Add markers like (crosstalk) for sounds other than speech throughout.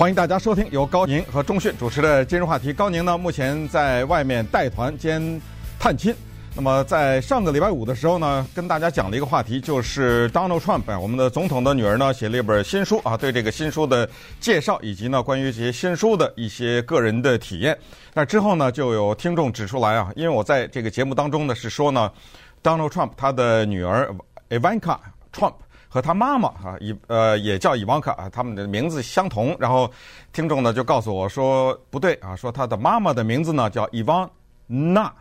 欢迎大家收听由高宁和钟讯主持的今日话题。高宁呢，目前在外面带团兼探亲。那么在上个礼拜五的时候呢，跟大家讲了一个话题，就是 Donald Trump 我们的总统的女儿呢，写了一本新书啊，对这个新书的介绍以及呢关于这些新书的一些个人的体验。那之后呢，就有听众指出来啊，因为我在这个节目当中呢是说呢，Donald Trump 他的女儿 Ivanka Trump。和他妈妈啊，伊呃也叫伊万卡啊，他们的名字相同。然后听众呢就告诉我说不对啊，说他的妈妈的名字呢叫伊万娜，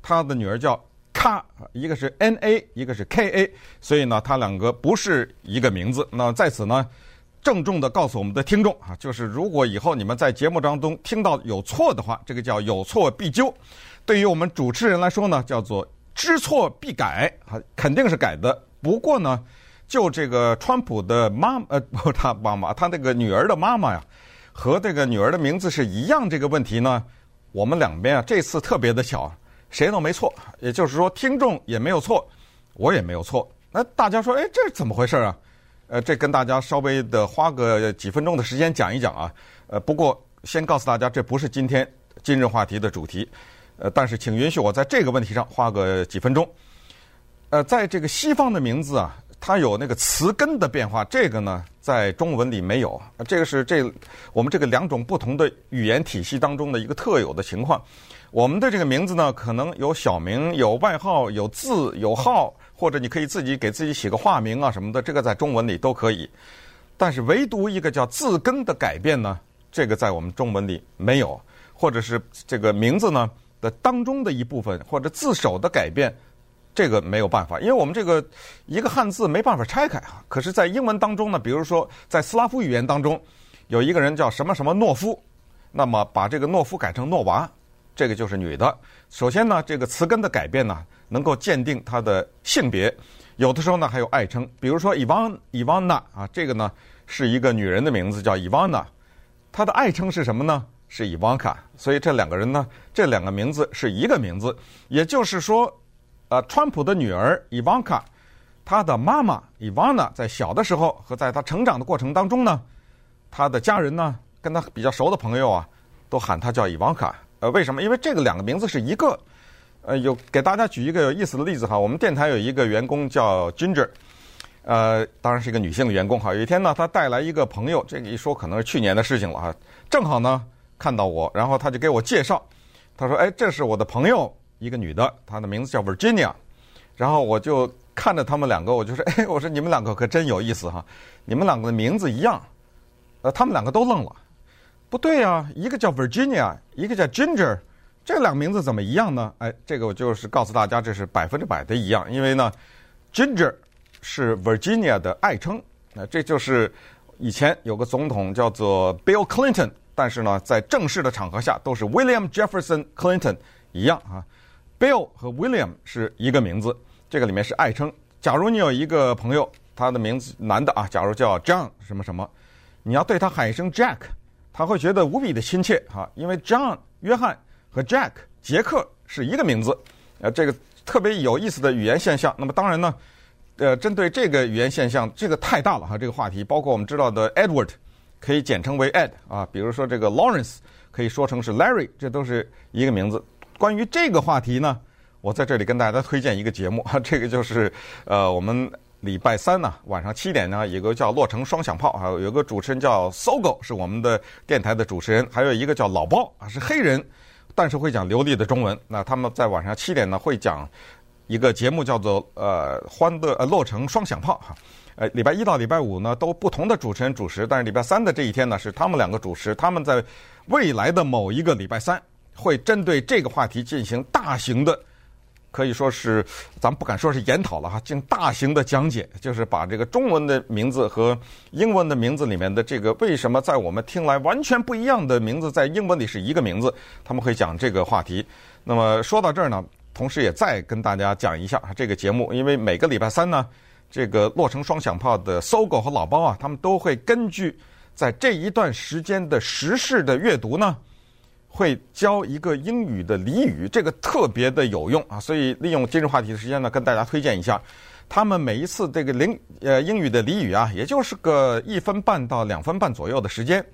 他的女儿叫卡，一个是 N A，一个是 K A，所以呢他两个不是一个名字。那在此呢郑重的告诉我们的听众啊，就是如果以后你们在节目当中听到有错的话，这个叫有错必纠。对于我们主持人来说呢，叫做知错必改啊，肯定是改的。不过呢。就这个川普的妈呃不，他妈妈，他那个女儿的妈妈呀，和这个女儿的名字是一样这个问题呢，我们两边啊这次特别的巧，谁都没错，也就是说听众也没有错，我也没有错。那大家说，哎，这是怎么回事啊？呃，这跟大家稍微的花个几分钟的时间讲一讲啊。呃，不过先告诉大家，这不是今天今日话题的主题。呃，但是请允许我在这个问题上花个几分钟。呃，在这个西方的名字啊。它有那个词根的变化，这个呢在中文里没有。这个是这我们这个两种不同的语言体系当中的一个特有的情况。我们的这个名字呢，可能有小名、有外号、有字、有号，或者你可以自己给自己起个化名啊什么的，这个在中文里都可以。但是唯独一个叫字根的改变呢，这个在我们中文里没有，或者是这个名字呢的当中的一部分，或者字首的改变。这个没有办法，因为我们这个一个汉字没办法拆开啊。可是，在英文当中呢，比如说在斯拉夫语言当中，有一个人叫什么什么诺夫，那么把这个诺夫改成诺娃，这个就是女的。首先呢，这个词根的改变呢，能够鉴定她的性别。有的时候呢，还有爱称，比如说伊万伊万娜啊，这个呢是一个女人的名字，叫伊万娜。她的爱称是什么呢？是伊万卡。所以这两个人呢，这两个名字是一个名字，也就是说。呃，川普的女儿伊万卡，她的妈妈伊万娜在小的时候和在她成长的过程当中呢，她的家人呢，跟她比较熟的朋友啊，都喊她叫伊万卡。呃，为什么？因为这个两个名字是一个。呃，有给大家举一个有意思的例子哈，我们电台有一个员工叫 Ginger，呃，当然是一个女性的员工哈。有一天呢，她带来一个朋友，这个一说可能是去年的事情了哈，正好呢看到我，然后她就给我介绍，她说：“哎，这是我的朋友。”一个女的，她的名字叫 Virginia，然后我就看着他们两个，我就说：“ (laughs) 哎，我说你们两个可真有意思哈，你们两个的名字一样。”呃，他们两个都愣了，不对呀，一个叫 Virginia，一个叫 Ginger，这两个名字怎么一样呢？哎，这个我就是告诉大家，这是百分之百的一样，因为呢，Ginger 是 Virginia 的爱称。那这就是以前有个总统叫做 Bill Clinton，但是呢，在正式的场合下都是 William Jefferson Clinton 一样啊。Bill 和 William 是一个名字，这个里面是爱称。假如你有一个朋友，他的名字男的啊，假如叫 John 什么什么，你要对他喊一声 Jack，他会觉得无比的亲切哈，因为 John 约翰和 Jack 杰克是一个名字，呃，这个特别有意思的语言现象。那么当然呢，呃，针对这个语言现象，这个太大了哈，这个话题包括我们知道的 Edward 可以简称为 Ed 啊，比如说这个 Lawrence 可以说成是 Larry，这都是一个名字。关于这个话题呢，我在这里跟大家推荐一个节目，(laughs) 这个就是呃，我们礼拜三呢晚上七点呢，有个叫《洛城双响炮》，还有有个主持人叫 Sogo，是我们的电台的主持人，还有一个叫老包啊，是黑人，但是会讲流利的中文。那他们在晚上七点呢会讲一个节目，叫做呃欢乐呃洛城双响炮哈。呃，礼拜一到礼拜五呢都不同的主持人主持，但是礼拜三的这一天呢是他们两个主持，他们在未来的某一个礼拜三。会针对这个话题进行大型的，可以说是咱们不敢说是研讨了哈，进行大型的讲解，就是把这个中文的名字和英文的名字里面的这个为什么在我们听来完全不一样的名字，在英文里是一个名字，他们会讲这个话题。那么说到这儿呢，同时也再跟大家讲一下这个节目，因为每个礼拜三呢，这个洛城双响炮的搜狗和老包啊，他们都会根据在这一段时间的时事的阅读呢。会教一个英语的俚语，这个特别的有用啊！所以利用今日话题的时间呢，跟大家推荐一下，他们每一次这个零呃英语的俚语啊，也就是个一分半到两分半左右的时间。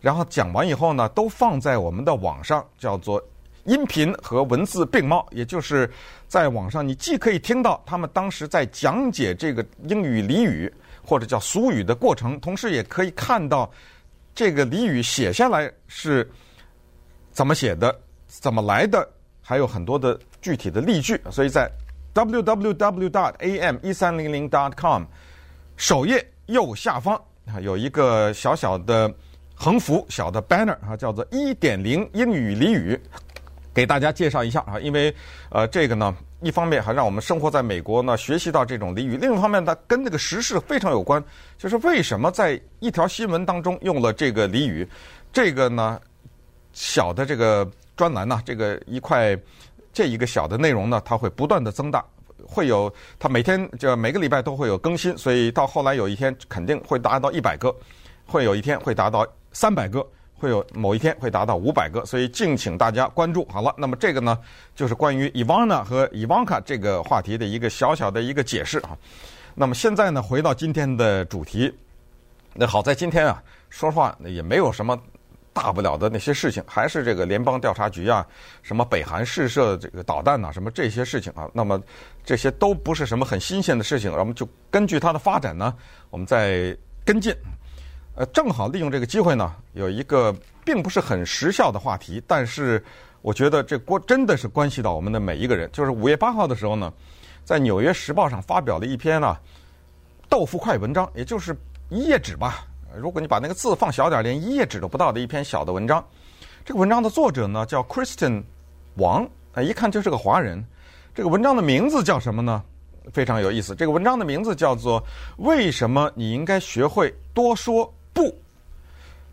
然后讲完以后呢，都放在我们的网上，叫做音频和文字并茂，也就是在网上你既可以听到他们当时在讲解这个英语俚语或者叫俗语的过程，同时也可以看到这个俚语写下来是怎么写的、怎么来的，还有很多的具体的例句。所以在 www.am1300.com 首页右下方啊有一个小小的横幅、小的 banner 啊，叫做“一点零英语俚语”，给大家介绍一下啊。因为呃，这个呢，一方面还让我们生活在美国呢，学习到这种俚语；另一方面，它跟那个时事非常有关，就是为什么在一条新闻当中用了这个俚语？这个呢，小的这个专栏呢，这个一块这一个小的内容呢，它会不断的增大。会有，它每天就每个礼拜都会有更新，所以到后来有一天肯定会达到一百个，会有一天会达到三百个，会有某一天会达到五百个，所以敬请大家关注。好了，那么这个呢，就是关于 Ivana 和 Ivanka 这个话题的一个小小的一个解释啊。那么现在呢，回到今天的主题，那好在今天啊，说实话也没有什么。大不了的那些事情，还是这个联邦调查局啊，什么北韩试射这个导弹呐，什么这些事情啊，那么这些都不是什么很新鲜的事情，我们就根据它的发展呢，我们再跟进。呃，正好利用这个机会呢，有一个并不是很时效的话题，但是我觉得这关真的是关系到我们的每一个人。就是五月八号的时候呢，在《纽约时报》上发表了一篇呢豆腐块文章，也就是一页纸吧。如果你把那个字放小点，连一页纸都不到的一篇小的文章，这个文章的作者呢叫 Kristen 王，啊，一看就是个华人。这个文章的名字叫什么呢？非常有意思。这个文章的名字叫做《为什么你应该学会多说不》。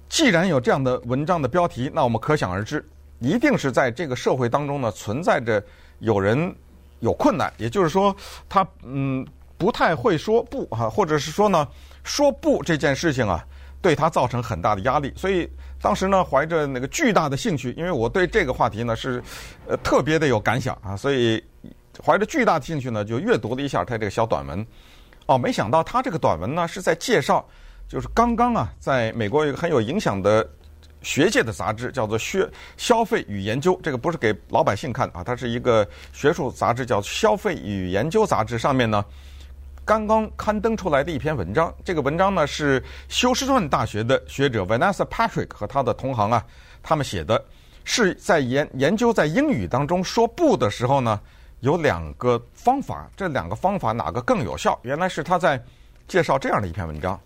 既然有这样的文章的标题，那我们可想而知，一定是在这个社会当中呢存在着有人有困难，也就是说，他嗯不太会说不哈，或者是说呢说不这件事情啊。对他造成很大的压力，所以当时呢，怀着那个巨大的兴趣，因为我对这个话题呢是呃特别的有感想啊，所以怀着巨大的兴趣呢，就阅读了一下他这个小短文。哦，没想到他这个短文呢是在介绍，就是刚刚啊，在美国有一个很有影响的学界的杂志，叫做《消消费与研究》，这个不是给老百姓看啊，它是一个学术杂志，叫《消费与研究》杂志上面呢。刚刚刊登出来的一篇文章，这个文章呢是休斯顿大学的学者 Vanessa Patrick 和他的同行啊，他们写的，是在研研究在英语当中说不的时候呢，有两个方法，这两个方法哪个更有效？原来是他在介绍这样的一篇文章，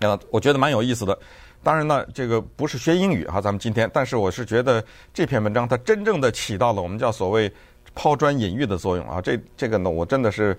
呃，我觉得蛮有意思的。当然呢，这个不是学英语哈，咱们今天，但是我是觉得这篇文章它真正的起到了我们叫所谓抛砖引玉的作用啊，这这个呢，我真的是。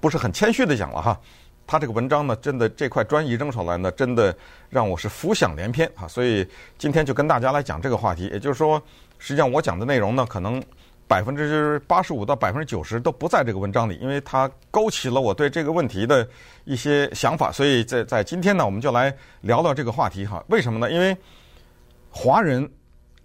不是很谦虚的讲了哈，他这个文章呢，真的这块砖一扔出来呢，真的让我是浮想联翩啊！所以今天就跟大家来讲这个话题，也就是说，实际上我讲的内容呢，可能百分之八十五到百分之九十都不在这个文章里，因为它勾起了我对这个问题的一些想法，所以在在今天呢，我们就来聊聊这个话题哈。为什么呢？因为华人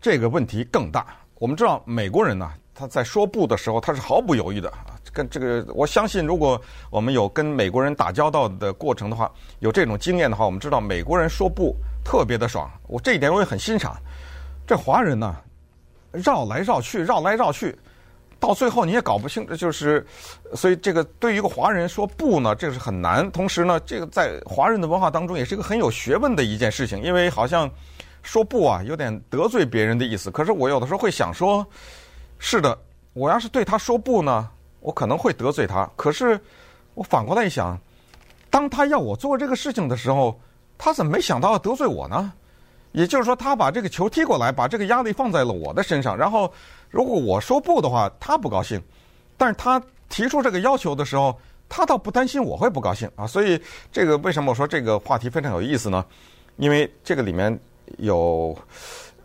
这个问题更大。我们知道美国人呢，他在说不的时候，他是毫不犹豫的。跟这个，我相信，如果我们有跟美国人打交道的过程的话，有这种经验的话，我们知道美国人说不特别的爽。我这一点我也很欣赏。这华人呢，绕来绕去，绕来绕去，到最后你也搞不清，就是，所以这个对于一个华人说不呢，这是很难。同时呢，这个在华人的文化当中也是一个很有学问的一件事情，因为好像说不啊，有点得罪别人的意思。可是我有的时候会想说，是的，我要是对他说不呢？我可能会得罪他，可是我反过来一想，当他要我做这个事情的时候，他怎么没想到要得罪我呢？也就是说，他把这个球踢过来，把这个压力放在了我的身上。然后，如果我说不的话，他不高兴；但是他提出这个要求的时候，他倒不担心我会不高兴啊。所以，这个为什么我说这个话题非常有意思呢？因为这个里面有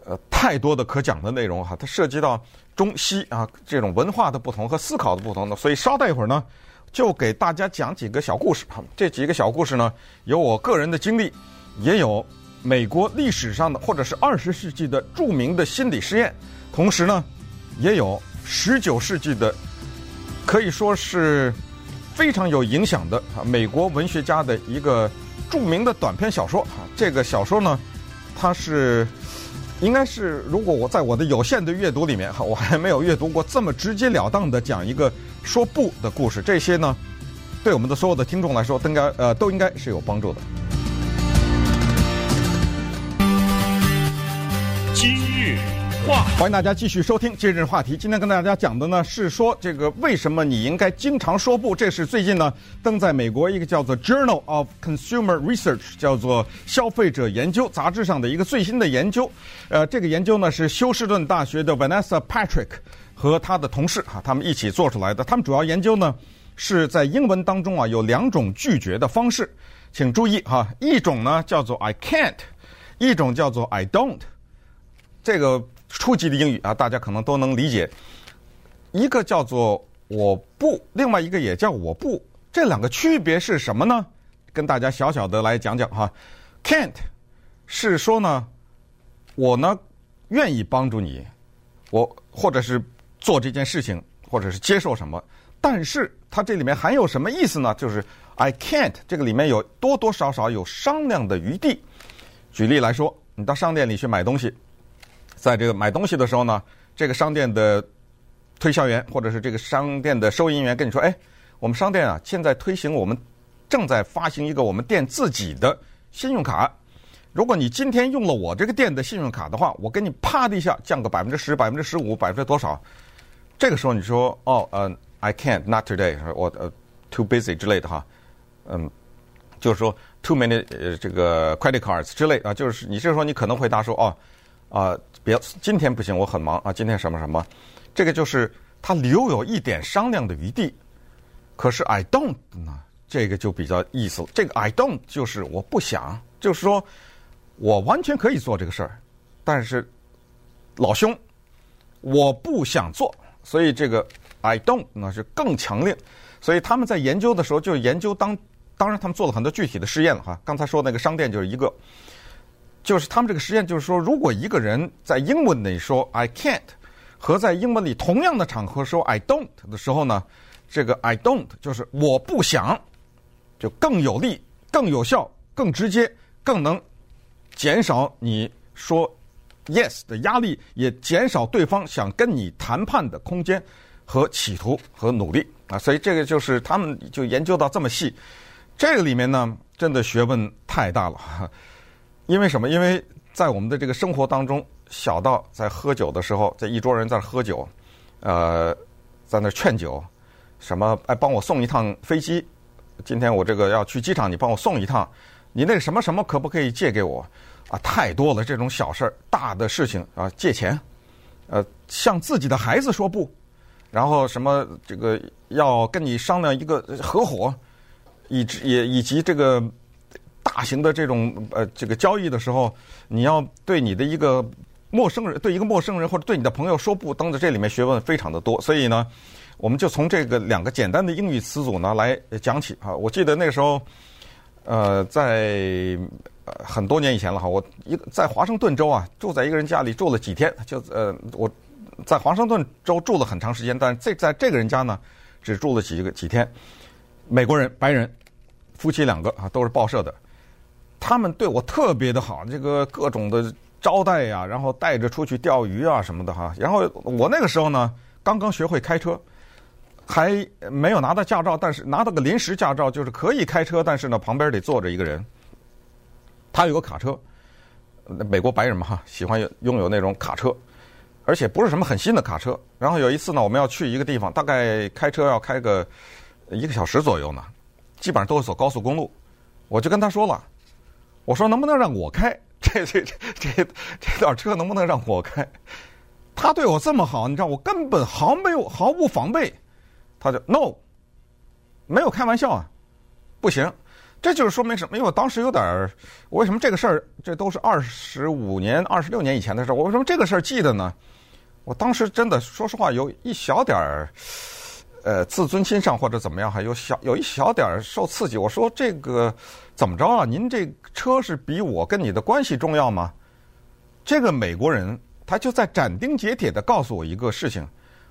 呃太多的可讲的内容哈，它涉及到。中西啊，这种文化的不同和思考的不同的，所以稍待一会儿呢，就给大家讲几个小故事。这几个小故事呢，有我个人的经历，也有美国历史上的或者是二十世纪的著名的心理实验，同时呢，也有十九世纪的可以说是非常有影响的啊美国文学家的一个著名的短篇小说啊。这个小说呢，它是应该是，如果我在我的有限的阅读里面哈，我还没有阅读过这么直截了当的讲一个说不的故事。这些呢，对我们的所有的听众来说，应该呃都应该是有帮助的。今日话，欢迎大家继续收听今日话题。今天跟大家讲的呢是说，这个为什么你应该经常说不？这是最近呢登在美国一个叫做《Journal of Consumer Research》叫做消费者研究杂志上的一个最新的研究。呃，这个研究呢是休斯顿大学的 Vanessa Patrick 和他的同事啊，他们一起做出来的。他们主要研究呢是在英文当中啊有两种拒绝的方式，请注意哈，一种呢叫做 I can't，一种叫做 I don't。这个初级的英语啊，大家可能都能理解。一个叫做“我不”，另外一个也叫“我不”。这两个区别是什么呢？跟大家小小的来讲讲哈。Can't 是说呢，我呢愿意帮助你，我或者是做这件事情，或者是接受什么，但是它这里面还有什么意思呢？就是 I can't 这个里面有多多少少有商量的余地。举例来说，你到商店里去买东西。在这个买东西的时候呢，这个商店的推销员或者是这个商店的收银员跟你说：“哎，我们商店啊，现在推行，我们正在发行一个我们店自己的信用卡。如果你今天用了我这个店的信用卡的话，我给你啪的一下降个百分之十、百分之十五、百分之多少？这个时候你说哦，呃，I can't, not today，我呃，too busy 之类的哈，嗯，就是说 too many 呃这个 credit cards 之类啊，就是你这时候你可能回答说哦，啊。”别，今天不行，我很忙啊。今天什么什么，这个就是他留有一点商量的余地。可是 I don't 呢，这个就比较意思。这个 I don't 就是我不想，就是说我完全可以做这个事儿，但是老兄我不想做，所以这个 I don't 呢是更强烈。所以他们在研究的时候就研究当，当然他们做了很多具体的试验了哈。刚才说那个商店就是一个。就是他们这个实验，就是说，如果一个人在英文里说 "I can't"，和在英文里同样的场合说 "I don't" 的时候呢，这个 "I don't" 就是我不想，就更有力、更有效、更直接、更能减少你说 "yes" 的压力，也减少对方想跟你谈判的空间和企图和努力啊。所以这个就是他们就研究到这么细，这个里面呢，真的学问太大了。因为什么？因为在我们的这个生活当中，小到在喝酒的时候，在一桌人在喝酒，呃，在那劝酒，什么哎，帮我送一趟飞机，今天我这个要去机场，你帮我送一趟，你那什么什么可不可以借给我？啊，太多了这种小事儿，大的事情啊，借钱，呃，向自己的孩子说不，然后什么这个要跟你商量一个合伙，以及也以及这个。大型的这种呃这个交易的时候，你要对你的一个陌生人，对一个陌生人或者对你的朋友说不，等等，这里面学问非常的多。所以呢，我们就从这个两个简单的英语词组呢来讲起啊。我记得那个时候，呃，在很多年以前了哈，我一在华盛顿州啊，住在一个人家里住了几天，就呃我在华盛顿州住了很长时间，但是这在这个人家呢，只住了几个几天。美国人，白人，夫妻两个啊，都是报社的。他们对我特别的好，这个各种的招待呀，然后带着出去钓鱼啊什么的哈。然后我那个时候呢，刚刚学会开车，还没有拿到驾照，但是拿到个临时驾照，就是可以开车，但是呢，旁边得坐着一个人。他有个卡车，美国白人嘛哈，喜欢拥有那种卡车，而且不是什么很新的卡车。然后有一次呢，我们要去一个地方，大概开车要开个一个小时左右呢，基本上都是走高速公路。我就跟他说了。我说能不能让我开？这这这这这辆车能不能让我开？他对我这么好，你知道我根本毫没有毫无防备，他就 no，没有开玩笑啊，不行，这就是说明什么？因为我当时有点，我为什么这个事儿？这都是二十五年、二十六年以前的事儿，我为什么这个事儿记得呢？我当时真的说实话，有一小点儿，呃，自尊心上或者怎么样，还有小有一小点儿受刺激。我说这个。怎么着啊？您这车是比我跟你的关系重要吗？这个美国人他就在斩钉截铁地告诉我一个事情：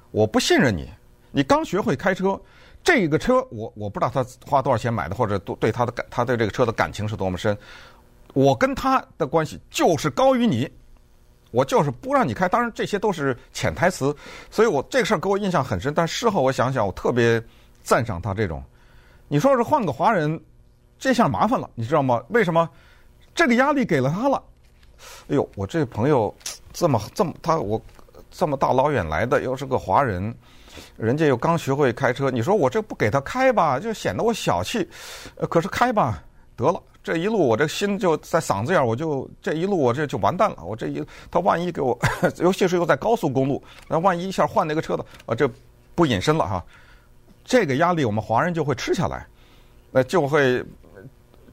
我不信任你。你刚学会开车，这个车我我不知道他花多少钱买的，或者对他的感，他对这个车的感情是多么深。我跟他的关系就是高于你，我就是不让你开。当然这些都是潜台词，所以我这个事儿给我印象很深。但事后我想想，我特别赞赏他这种。你说是换个华人，这下麻烦了，你知道吗？为什么？这个压力给了他了。哎呦，我这朋友这么这么他我这么大老远来的，又是个华人，人家又刚学会开车，你说我这不给他开吧，就显得我小气。可是开吧，得了。这一路我这心就在嗓子眼儿，我就这一路我这就完蛋了。我这一他万一给我，(laughs) 尤其是又在高速公路，那万一一下换那个车的，啊，这不隐身了哈。这个压力我们华人就会吃下来，那就会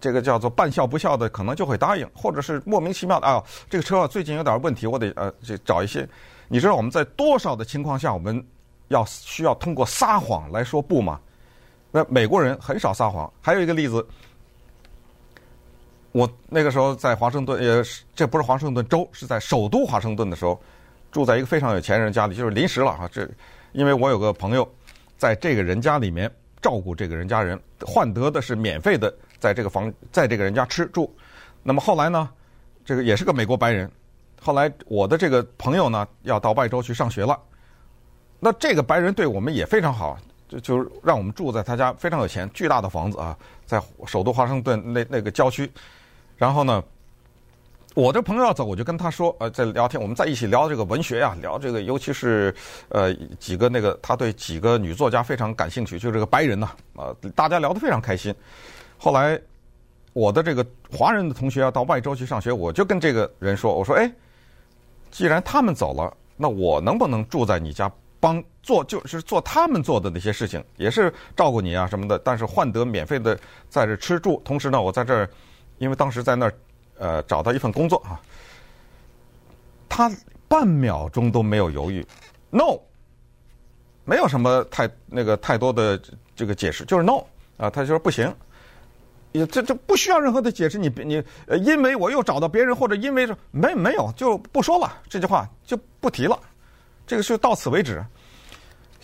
这个叫做半笑不笑的，可能就会答应，或者是莫名其妙的啊，这个车最近有点问题，我得呃这找一些。你知道我们在多少的情况下我们要需要通过撒谎来说不吗？那美国人很少撒谎。还有一个例子。我那个时候在华盛顿，也是这不是华盛顿州，是在首都华盛顿的时候，住在一个非常有钱人家里，就是临时了哈。这因为我有个朋友在这个人家里面照顾这个人家人，换得的是免费的在这个房，在这个人家吃住。那么后来呢，这个也是个美国白人。后来我的这个朋友呢要到外州去上学了，那这个白人对我们也非常好，就就让我们住在他家，非常有钱，巨大的房子啊，在首都华盛顿那那个郊区。然后呢，我的朋友要走，我就跟他说，呃，在聊天，我们在一起聊这个文学呀、啊，聊这个，尤其是呃几个那个，他对几个女作家非常感兴趣，就是这个白人呐，啊，大家聊得非常开心。后来我的这个华人的同学要到外州去上学，我就跟这个人说，我说，哎，既然他们走了，那我能不能住在你家，帮做就是做他们做的那些事情，也是照顾你啊什么的，但是换得免费的在这吃住，同时呢，我在这儿。因为当时在那儿，呃，找到一份工作啊，他半秒钟都没有犹豫，no，没有什么太那个太多的这个解释，就是 no 啊，他就说不行，也这这不需要任何的解释，你你，因为我又找到别人，或者因为没没有就不说了，这句话就不提了，这个是到此为止，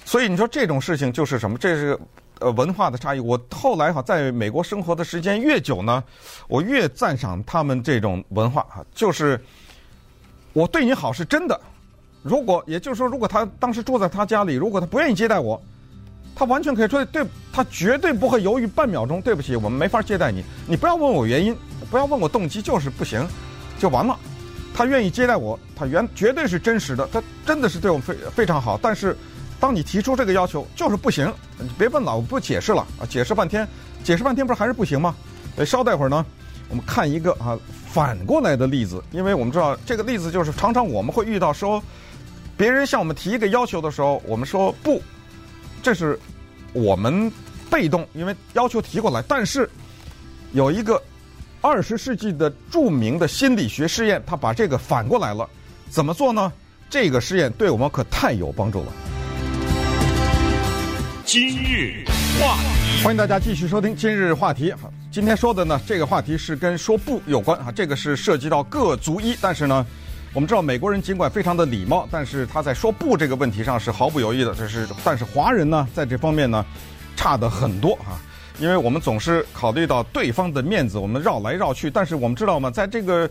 所以你说这种事情就是什么？这是。呃，文化的差异。我后来哈在美国生活的时间越久呢，我越赞赏他们这种文化哈。就是我对你好是真的，如果也就是说，如果他当时住在他家里，如果他不愿意接待我，他完全可以说对，他绝对不会犹豫半秒钟。对不起，我们没法接待你。你不要问我原因，不要问我动机，就是不行，就完了。他愿意接待我，他原绝对是真实的，他真的是对我非非常好。但是。当你提出这个要求，就是不行，你别问了，我不解释了啊！解释半天，解释半天，不是还是不行吗？呃，稍待会儿呢，我们看一个啊反过来的例子，因为我们知道这个例子就是常常我们会遇到说，别人向我们提一个要求的时候，我们说不，这是我们被动，因为要求提过来。但是有一个二十世纪的著名的心理学试验，他把这个反过来了，怎么做呢？这个试验对我们可太有帮助了。今日话题，欢迎大家继续收听今日话题。好，今天说的呢，这个话题是跟说不有关啊。这个是涉及到各族裔，但是呢，我们知道美国人尽管非常的礼貌，但是他在说不这个问题上是毫不犹豫的。这是，但是华人呢，在这方面呢，差的很多啊。因为我们总是考虑到对方的面子，我们绕来绕去。但是我们知道吗，在这个。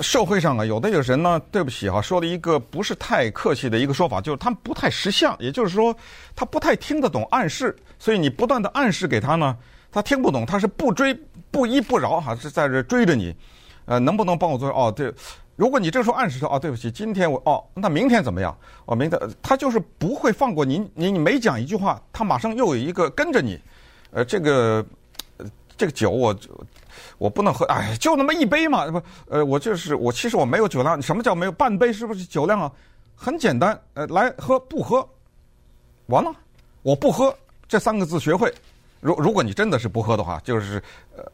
社会上啊，有的有人呢，对不起哈，说了一个不是太客气的一个说法，就是他不太识相，也就是说，他不太听得懂暗示，所以你不断的暗示给他呢，他听不懂，他是不追不依不饶哈，是在这追着你，呃，能不能帮我做？哦，对，如果你这时候暗示说，哦，对不起，今天我哦，那明天怎么样？哦，明天他就是不会放过你，你你每讲一句话，他马上又有一个跟着你，呃，这个这个酒我。我不能喝，哎，就那么一杯嘛，不，呃，我就是我，其实我没有酒量。什么叫没有半杯？是不是酒量啊？很简单，呃，来喝不喝，完了，我不喝这三个字学会。如如果你真的是不喝的话，就是呃，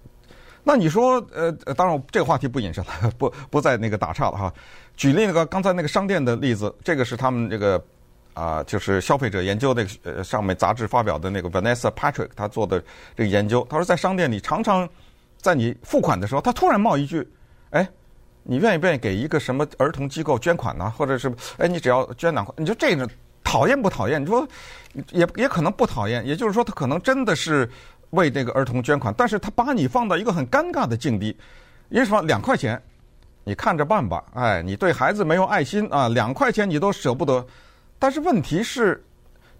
那你说呃，当然这个话题不引申了，(laughs) 不不再那个打岔了哈。举例那个刚才那个商店的例子，这个是他们这个啊、就是消费者研究那个呃上面杂志发表的那个 Vanessa Patrick 他做的这个研究，他说在商店里常常。在你付款的时候，他突然冒一句：“哎，你愿意不愿意给一个什么儿童机构捐款呢？或者是哎，你只要捐两块，你说这个讨厌不讨厌？你说也也可能不讨厌，也就是说他可能真的是为这个儿童捐款，但是他把你放到一个很尴尬的境地。因为什么？两块钱，你看着办吧。哎，你对孩子没有爱心啊，两块钱你都舍不得。但是问题是，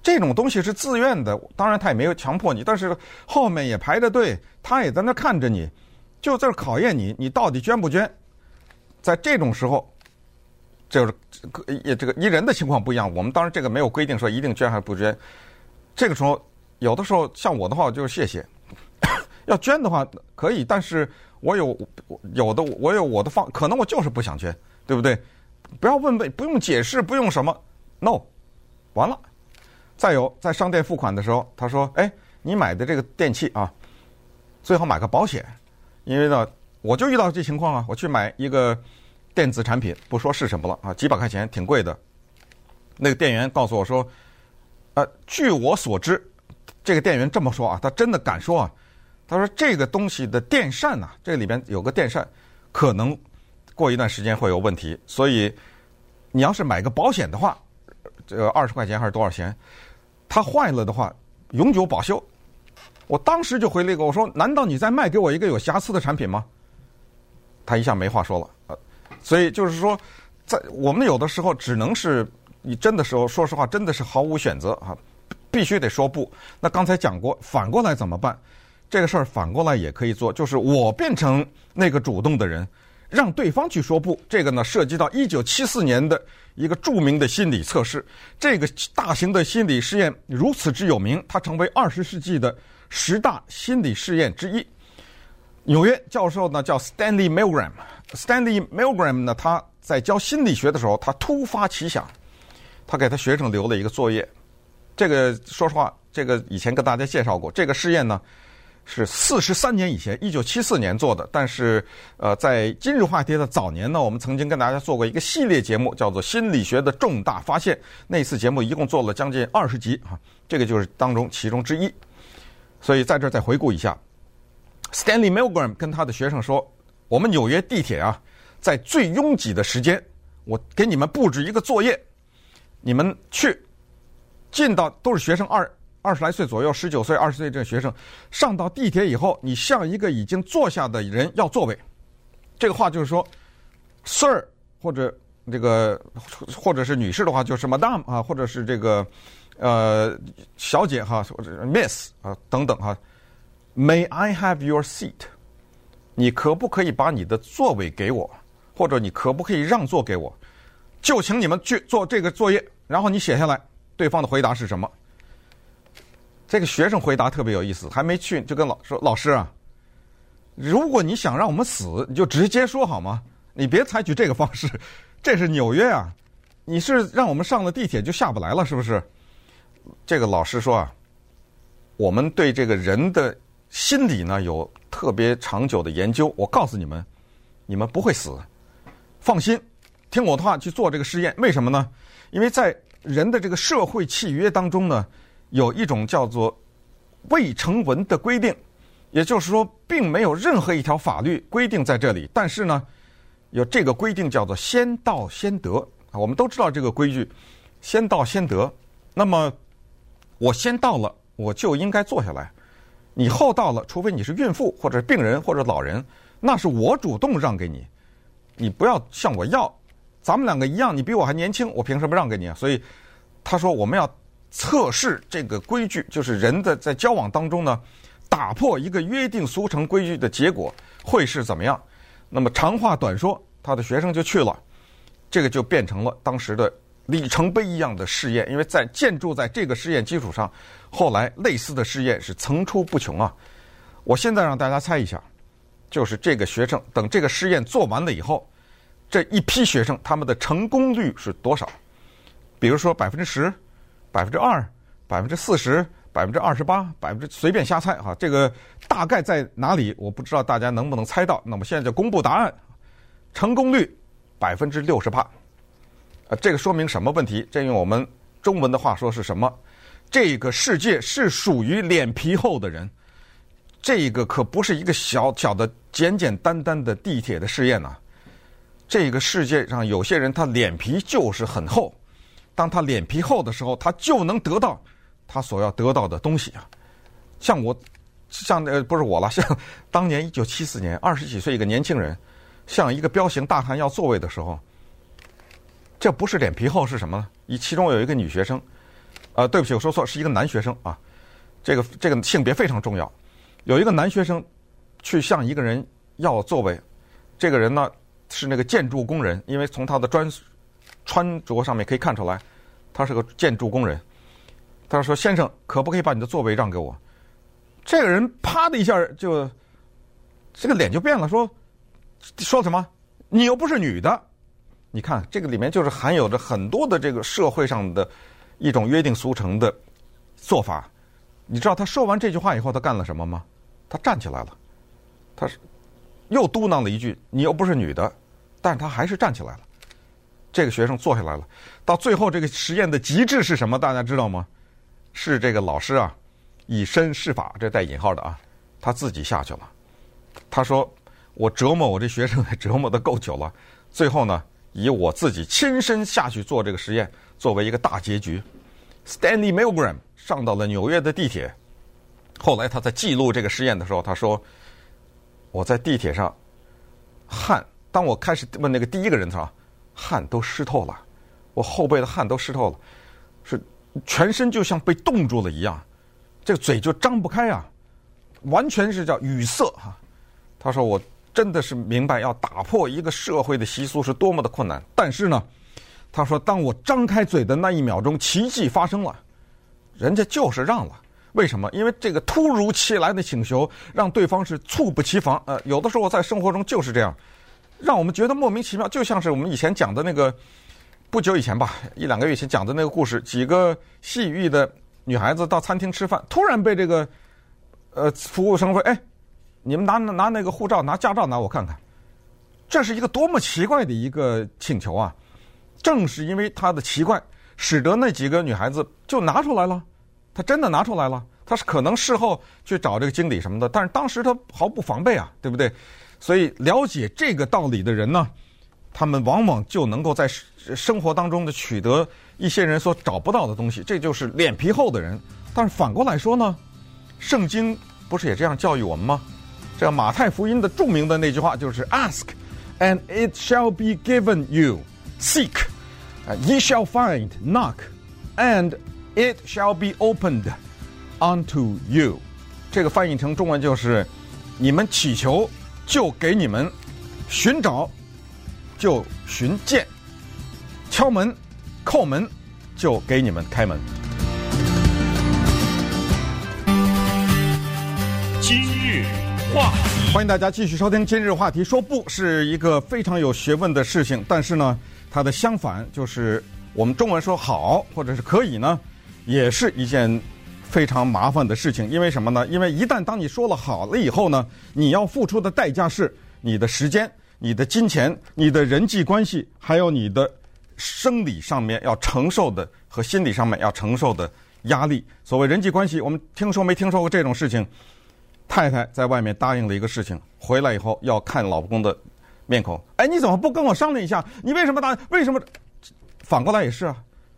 这种东西是自愿的，当然他也没有强迫你，但是后面也排着队，他也在那看着你，就在这考验你，你到底捐不捐？在这种时候，就是也这个一人的情况不一样。我们当然这个没有规定说一定捐还是不捐。这个时候，有的时候像我的话，我就谢谢。(coughs) 要捐的话可以，但是我有有的我有我的方，可能我就是不想捐，对不对？不要问问，不用解释，不用什么，no，完了。再有，在商店付款的时候，他说：“哎，你买的这个电器啊，最好买个保险，因为呢，我就遇到这情况啊，我去买一个电子产品，不说是什么了啊，几百块钱，挺贵的。那个店员告诉我说，呃，据我所知，这个店员这么说啊，他真的敢说啊。”他说：“这个东西的电扇呐，这里边有个电扇，可能过一段时间会有问题。所以你要是买个保险的话，这个二十块钱还是多少钱？它坏了的话，永久保修。”我当时就回了一个：“我说，难道你在卖给我一个有瑕疵的产品吗？”他一下没话说了。呃，所以就是说，在我们有的时候只能是你真的时候，说实话，真的是毫无选择啊，必须得说不。那刚才讲过，反过来怎么办？这个事儿反过来也可以做，就是我变成那个主动的人，让对方去说不。这个呢，涉及到一九七四年的一个著名的心理测试。这个大型的心理试验如此之有名，它成为二十世纪的十大心理试验之一。纽约教授呢叫 Stanley Milgram，Stanley Milgram 呢他在教心理学的时候，他突发奇想，他给他学生留了一个作业。这个说实话，这个以前跟大家介绍过，这个试验呢。是四十三年以前，一九七四年做的。但是，呃，在今日话题的早年呢，我们曾经跟大家做过一个系列节目，叫做《心理学的重大发现》。那次节目一共做了将近二十集啊，这个就是当中其中之一。所以在这儿再回顾一下，Stanley Milgram 跟他的学生说：“我们纽约地铁啊，在最拥挤的时间，我给你们布置一个作业，你们去进到都是学生二。”二十来岁左右，十九岁、二十岁这个学生上到地铁以后，你向一个已经坐下的人要座位。这个话就是说，Sir 或者这个或者是女士的话就是 Madam 啊，或者是这个呃小姐哈，或者 Miss 啊等等哈。May I have your seat？你可不可以把你的座位给我？或者你可不可以让座给我？就请你们去做这个作业，然后你写下来，对方的回答是什么？这个学生回答特别有意思，还没去就跟老说：“老师啊，如果你想让我们死，你就直接说好吗？你别采取这个方式。这是纽约啊，你是让我们上了地铁就下不来了，是不是？”这个老师说啊，我们对这个人的心理呢有特别长久的研究。我告诉你们，你们不会死，放心，听我的话去做这个实验。为什么呢？因为在人的这个社会契约当中呢。有一种叫做未成文的规定，也就是说，并没有任何一条法律规定在这里。但是呢，有这个规定叫做“先到先得”啊。我们都知道这个规矩，“先到先得”。那么我先到了，我就应该坐下来；你后到了，除非你是孕妇或者病人或者老人，那是我主动让给你。你不要向我要，咱们两个一样，你比我还年轻，我凭什么让给你啊？所以他说我们要。测试这个规矩，就是人的在交往当中呢，打破一个约定俗成规矩的结果会是怎么样？那么长话短说，他的学生就去了，这个就变成了当时的里程碑一样的试验。因为在建筑在这个试验基础上，后来类似的试验是层出不穷啊。我现在让大家猜一下，就是这个学生等这个试验做完了以后，这一批学生他们的成功率是多少？比如说百分之十。百分之二、百分之四十、百分之二十八、百分之随便瞎猜哈，这个大概在哪里？我不知道大家能不能猜到。那么现在就公布答案，成功率百分之六十八。啊，这个说明什么问题？这用我们中文的话说是什么？这个世界是属于脸皮厚的人。这个可不是一个小小的、简简单单的地铁的试验呐。这个世界上有些人他脸皮就是很厚。当他脸皮厚的时候，他就能得到他所要得到的东西啊！像我像呃不是我了，(laughs) 像当年一九七四年二十几岁一个年轻人，向一个彪形大汉要座位的时候，这不是脸皮厚是什么呢？以其中有一个女学生，呃，对不起，我说错，是一个男学生啊。这个这个性别非常重要。有一个男学生去向一个人要座位，这个人呢是那个建筑工人，因为从他的专穿着上面可以看出来，他是个建筑工人。他说：“先生，可不可以把你的座位让给我？”这个人啪的一下就这个脸就变了，说：“说什么？你又不是女的。”你看这个里面就是含有着很多的这个社会上的一种约定俗成的做法。你知道他说完这句话以后，他干了什么吗？他站起来了，他是又嘟囔了一句：“你又不是女的。”但是他还是站起来了。这个学生坐下来了。到最后，这个实验的极致是什么？大家知道吗？是这个老师啊，以身试法，这带引号的啊，他自己下去了。他说：“我折磨我这学生，折磨得够久了。最后呢，以我自己亲身下去做这个实验，作为一个大结局。” Stanley Milgram。上到了纽约的地铁，后来他在记录这个实验的时候，他说：“我在地铁上，汗。当我开始问那个第一个人的时候，汗都湿透了，我后背的汗都湿透了，是全身就像被冻住了一样，这个嘴就张不开啊，完全是叫语塞哈。”他说：“我真的是明白要打破一个社会的习俗是多么的困难，但是呢，他说当我张开嘴的那一秒钟，奇迹发生了。”人家就是让了，为什么？因为这个突如其来的请求让对方是猝不及防。呃，有的时候在生活中就是这样，让我们觉得莫名其妙。就像是我们以前讲的那个，不久以前吧，一两个月前讲的那个故事，几个西域的女孩子到餐厅吃饭，突然被这个呃服务生说：“哎，你们拿拿那个护照、拿驾照拿我看看。”这是一个多么奇怪的一个请求啊！正是因为他的奇怪。使得那几个女孩子就拿出来了，她真的拿出来了。她是可能事后去找这个经理什么的，但是当时她毫不防备啊，对不对？所以了解这个道理的人呢，他们往往就能够在生活当中的取得一些人所找不到的东西，这就是脸皮厚的人。但是反过来说呢，圣经不是也这样教育我们吗？这马太福音的著名的那句话就是 “Ask and it shall be given you; seek.” Ye shall find, knock, and it shall be opened unto you。这个翻译成中文就是：你们祈求，就给你们；寻找，就寻见；敲门，叩门，就给你们开门。今日话题，欢迎大家继续收听今日话题。说不是一个非常有学问的事情，但是呢。它的相反就是我们中文说好或者是可以呢，也是一件非常麻烦的事情。因为什么呢？因为一旦当你说了好了以后呢，你要付出的代价是你的时间、你的金钱、你的人际关系，还有你的生理上面要承受的和心理上面要承受的压力。所谓人际关系，我们听说没听说过这种事情？太太在外面答应了一个事情，回来以后要看老公的。面孔，哎，你怎么不跟我商量一下？你为什么答？为什么？反过来也是啊。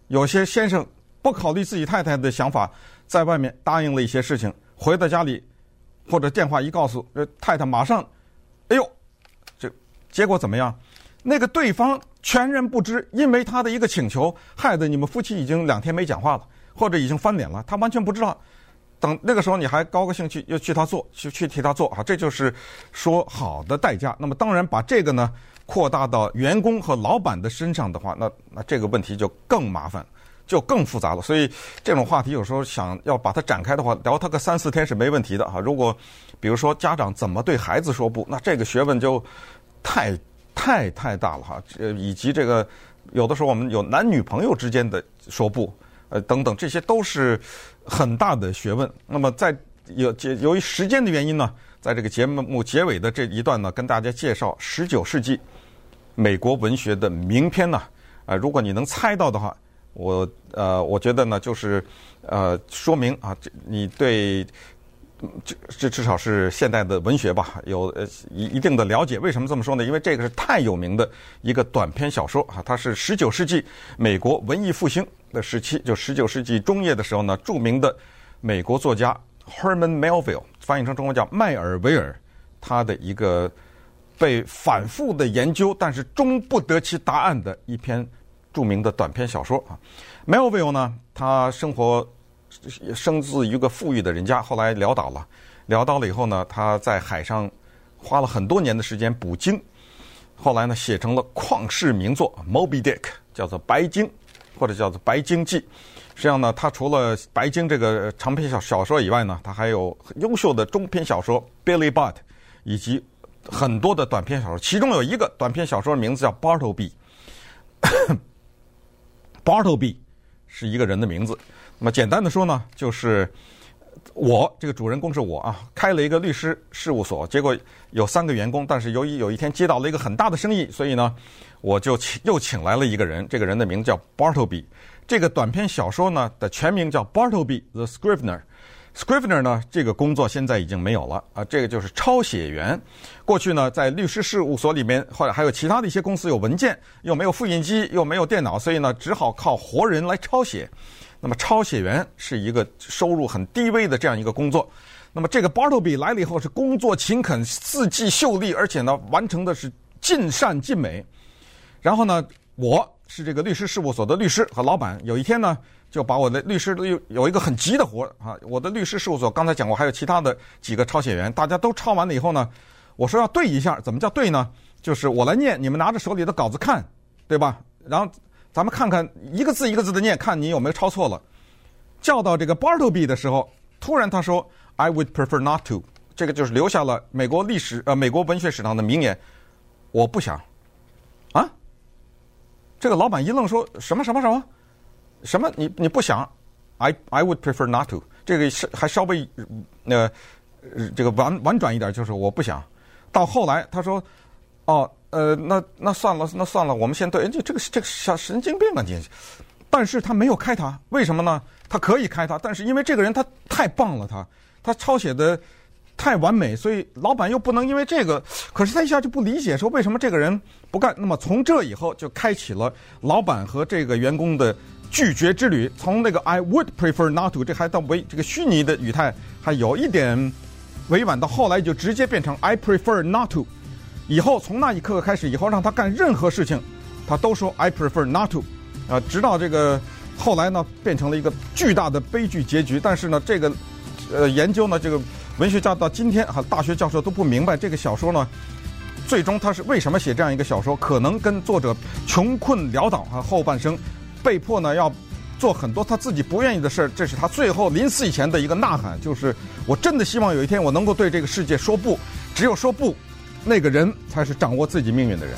有些先生不考虑自己太太的想法，在外面答应了一些事情，回到家里或者电话一告诉，呃，太太马上，哎呦，这结果怎么样？那个对方全然不知，因为他的一个请求，害得你们夫妻已经两天没讲话了，或者已经翻脸了，他完全不知道。等那个时候你还高高兴兴又去他做，去去替他做啊，这就是说好的代价。那么当然把这个呢扩大到员工和老板的身上的话，那那这个问题就更麻烦，就更复杂了。所以这种话题有时候想要把它展开的话，聊它个三四天是没问题的哈。如果比如说家长怎么对孩子说不，那这个学问就太太太大了哈。呃，以及这个有的时候我们有男女朋友之间的说不。呃，等等，这些都是很大的学问。那么，在有由于时间的原因呢，在这个节目结尾的这一段呢，跟大家介绍十九世纪美国文学的名篇呢。啊、如果你能猜到的话，我呃，我觉得呢，就是呃，说明啊，你对。这这至少是现代的文学吧，有呃一一定的了解。为什么这么说呢？因为这个是太有名的一个短篇小说啊，它是十九世纪美国文艺复兴的时期，就十九世纪中叶的时候呢，著名的美国作家 Herman Melville，翻译成中文叫迈尔维尔，他的一个被反复的研究，但是终不得其答案的一篇著名的短篇小说啊。Melville 呢，他生活生自一个富裕的人家，后来潦倒了，潦倒了以后呢，他在海上花了很多年的时间捕鲸，后来呢，写成了旷世名作《Moby Dick》，叫做《白鲸》或者叫做《白鲸记》。实际上呢，他除了《白鲸》这个长篇小小说以外呢，他还有优秀的中篇小说《Billy Budd》，以及很多的短篇小说。其中有一个短篇小说名字叫 Bartleby。Bartleby 是一个人的名字。那么简单的说呢，就是我这个主人公是我啊，开了一个律师事务所，结果有三个员工，但是由于有一天接到了一个很大的生意，所以呢，我就请又请来了一个人，这个人的名字叫 Bartleby。这个短篇小说呢的全名叫 Bartleby the Scrivener。Scrivener 呢这个工作现在已经没有了啊，这个就是抄写员。过去呢在律师事务所里面，或者还有其他的一些公司有文件，又没有复印机，又没有电脑，所以呢只好靠活人来抄写。那么抄写员是一个收入很低微的这样一个工作。那么这个 Bartleby 来了以后是工作勤恳、字迹秀丽，而且呢完成的是尽善尽美。然后呢我。是这个律师事务所的律师和老板。有一天呢，就把我的律师都有有一个很急的活啊。我的律师事务所刚才讲过，还有其他的几个抄写员，大家都抄完了以后呢，我说要对一下，怎么叫对呢？就是我来念，你们拿着手里的稿子看，对吧？然后咱们看看一个字一个字的念，看你有没有抄错了。叫到这个 Bartleby 的时候，突然他说：“I would prefer not to。”这个就是留下了美国历史呃美国文学史上的名言。我不想啊。这个老板一愣，说什么什么，什么什么你你不想？I I would prefer not to。这个是还稍微呃这个婉婉转一点，就是我不想。到后来他说，哦呃那那算了那算了，我们先对。这这个这个小神经病啊你！但是他没有开他，为什么呢？他可以开他，但是因为这个人他太棒了，他他抄写的。太完美，所以老板又不能因为这个，可是他一下就不理解，说为什么这个人不干？那么从这以后就开启了老板和这个员工的拒绝之旅。从那个 I would prefer not to，这还到为这个虚拟的语态还有一点委婉，到后来就直接变成 I prefer not to。以后从那一刻开始，以后让他干任何事情，他都说 I prefer not to。啊，直到这个后来呢，变成了一个巨大的悲剧结局。但是呢，这个呃研究呢，这个。文学家到今天哈，大学教授都不明白这个小说呢，最终他是为什么写这样一个小说？可能跟作者穷困潦倒啊，后半生被迫呢要做很多他自己不愿意的事儿，这是他最后临死以前的一个呐喊，就是我真的希望有一天我能够对这个世界说不，只有说不，那个人才是掌握自己命运的人。